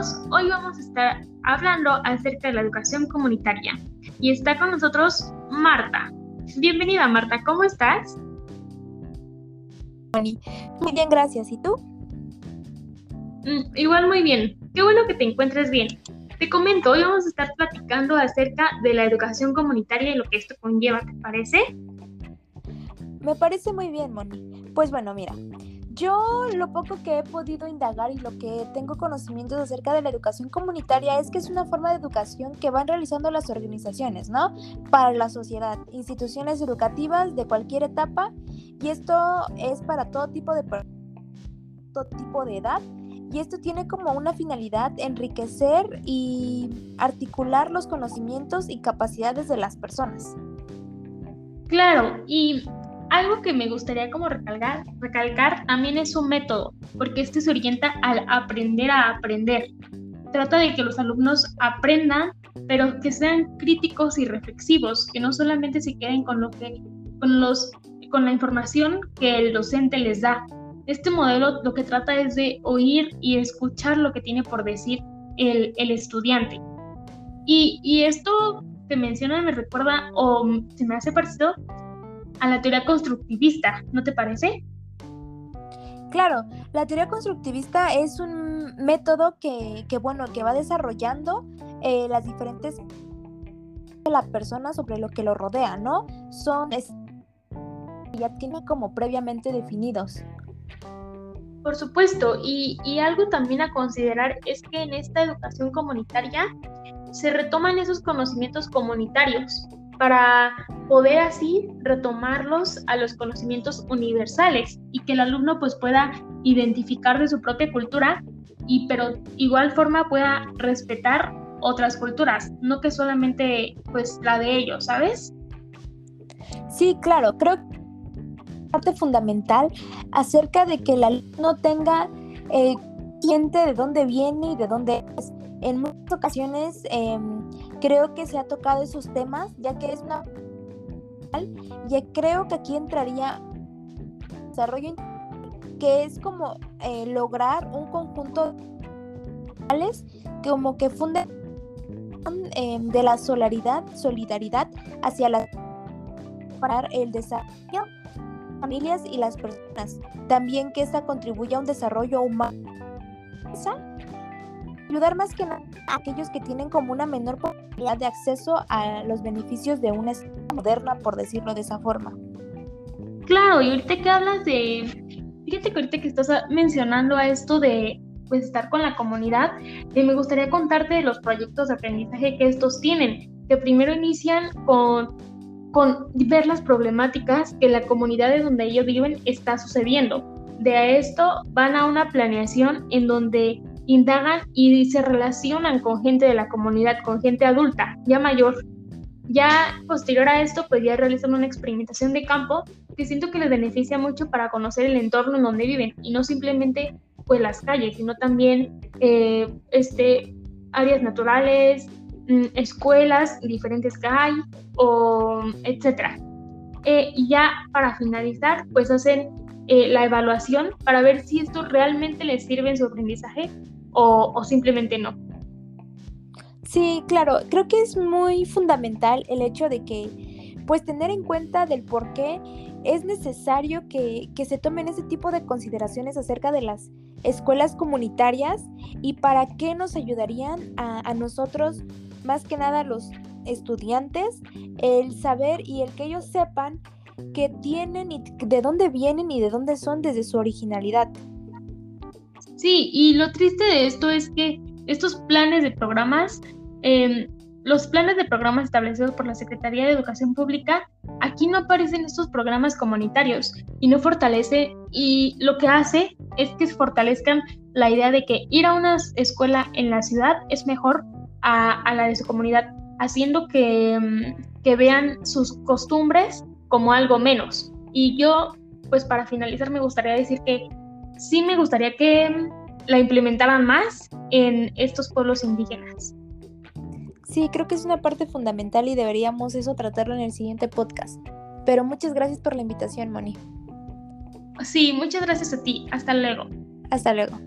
todos, hoy vamos a estar hablando acerca de la educación comunitaria y está con nosotros Marta. Bienvenida Marta, ¿cómo estás? Muy bien, gracias. ¿Y tú? Mm, igual muy bien. Qué bueno que te encuentres bien. Te comento, hoy vamos a estar platicando acerca de la educación comunitaria y lo que esto conlleva, ¿te parece? Me parece muy bien, Moni. Pues bueno, mira, yo lo poco que he podido indagar y lo que tengo conocimientos acerca de la educación comunitaria es que es una forma de educación que van realizando las organizaciones, ¿no? Para la sociedad, instituciones educativas de cualquier etapa y esto es para todo tipo de todo tipo de edad y esto tiene como una finalidad enriquecer y articular los conocimientos y capacidades de las personas. Claro, y algo que me gustaría como recalcar, recalcar también es su método, porque este se orienta al aprender a aprender. Trata de que los alumnos aprendan, pero que sean críticos y reflexivos, que no solamente se queden con lo que con los con la información que el docente les da. Este modelo lo que trata es de oír y escuchar lo que tiene por decir el, el estudiante. Y, y esto que menciona me recuerda o se me hace parecido a la teoría constructivista, ¿no te parece? Claro, la teoría constructivista es un método que, bueno, que va desarrollando eh, las diferentes de la persona sobre lo que lo rodea, ¿no? Son ya tiene como previamente definidos. Por supuesto, y, y algo también a considerar es que en esta educación comunitaria se retoman esos conocimientos comunitarios, para poder así retomarlos a los conocimientos universales y que el alumno pues pueda identificar de su propia cultura y pero igual forma pueda respetar otras culturas, no que solamente pues la de ellos, ¿sabes? Sí, claro, creo que parte fundamental acerca de que el alumno tenga eh, de dónde viene y de dónde es. En muchas ocasiones em, creo que se ha tocado esos temas, ya que es una... Y creo que aquí entraría desarrollo que es como eh, lograr un conjunto de como que funden em, de la solidaridad, solidaridad hacia la para el desarrollo familias y las personas. También que esta contribuya a un desarrollo humano ayudar más que nada a aquellos que tienen como una menor posibilidad de acceso a los beneficios de una escuela moderna, por decirlo de esa forma. Claro, y ahorita que hablas de, fíjate que ahorita que estás mencionando a esto de pues estar con la comunidad, eh, me gustaría contarte de los proyectos de aprendizaje que estos tienen, que primero inician con, con ver las problemáticas que la comunidad de donde ellos viven está sucediendo. De esto van a una planeación en donde indagan y se relacionan con gente de la comunidad, con gente adulta, ya mayor. Ya posterior a esto, pues ya realizan una experimentación de campo que siento que les beneficia mucho para conocer el entorno en donde viven y no simplemente pues las calles, sino también eh, este, áreas naturales, mm, escuelas diferentes que hay, o etcétera. Eh, y ya para finalizar, pues hacen eh, la evaluación para ver si esto realmente les sirve en su aprendizaje o, simplemente no. Sí, claro, creo que es muy fundamental el hecho de que, pues, tener en cuenta del por qué es necesario que, se tomen ese tipo de consideraciones acerca de las escuelas comunitarias y para qué nos ayudarían a, a nosotros, más que nada los estudiantes, el saber y el que ellos sepan que tienen y de dónde vienen y de dónde son desde su originalidad. Sí, y lo triste de esto es que estos planes de programas, em, los planes de programas establecidos por la Secretaría de Educación Pública, aquí no aparecen estos programas comunitarios y no fortalece, y lo que hace es que fortalezcan la idea de que ir a una escuela en la ciudad es mejor a, a la de su comunidad, haciendo que, em, que vean sus costumbres como algo menos. Y yo, pues para finalizar, me gustaría decir que sí me gustaría que la implementaran más en estos pueblos indígenas. Sí, creo que es una parte fundamental y deberíamos eso tratarlo en el siguiente podcast. Pero muchas gracias por la invitación, Moni. Sí, muchas gracias a ti. Hasta luego. Hasta luego.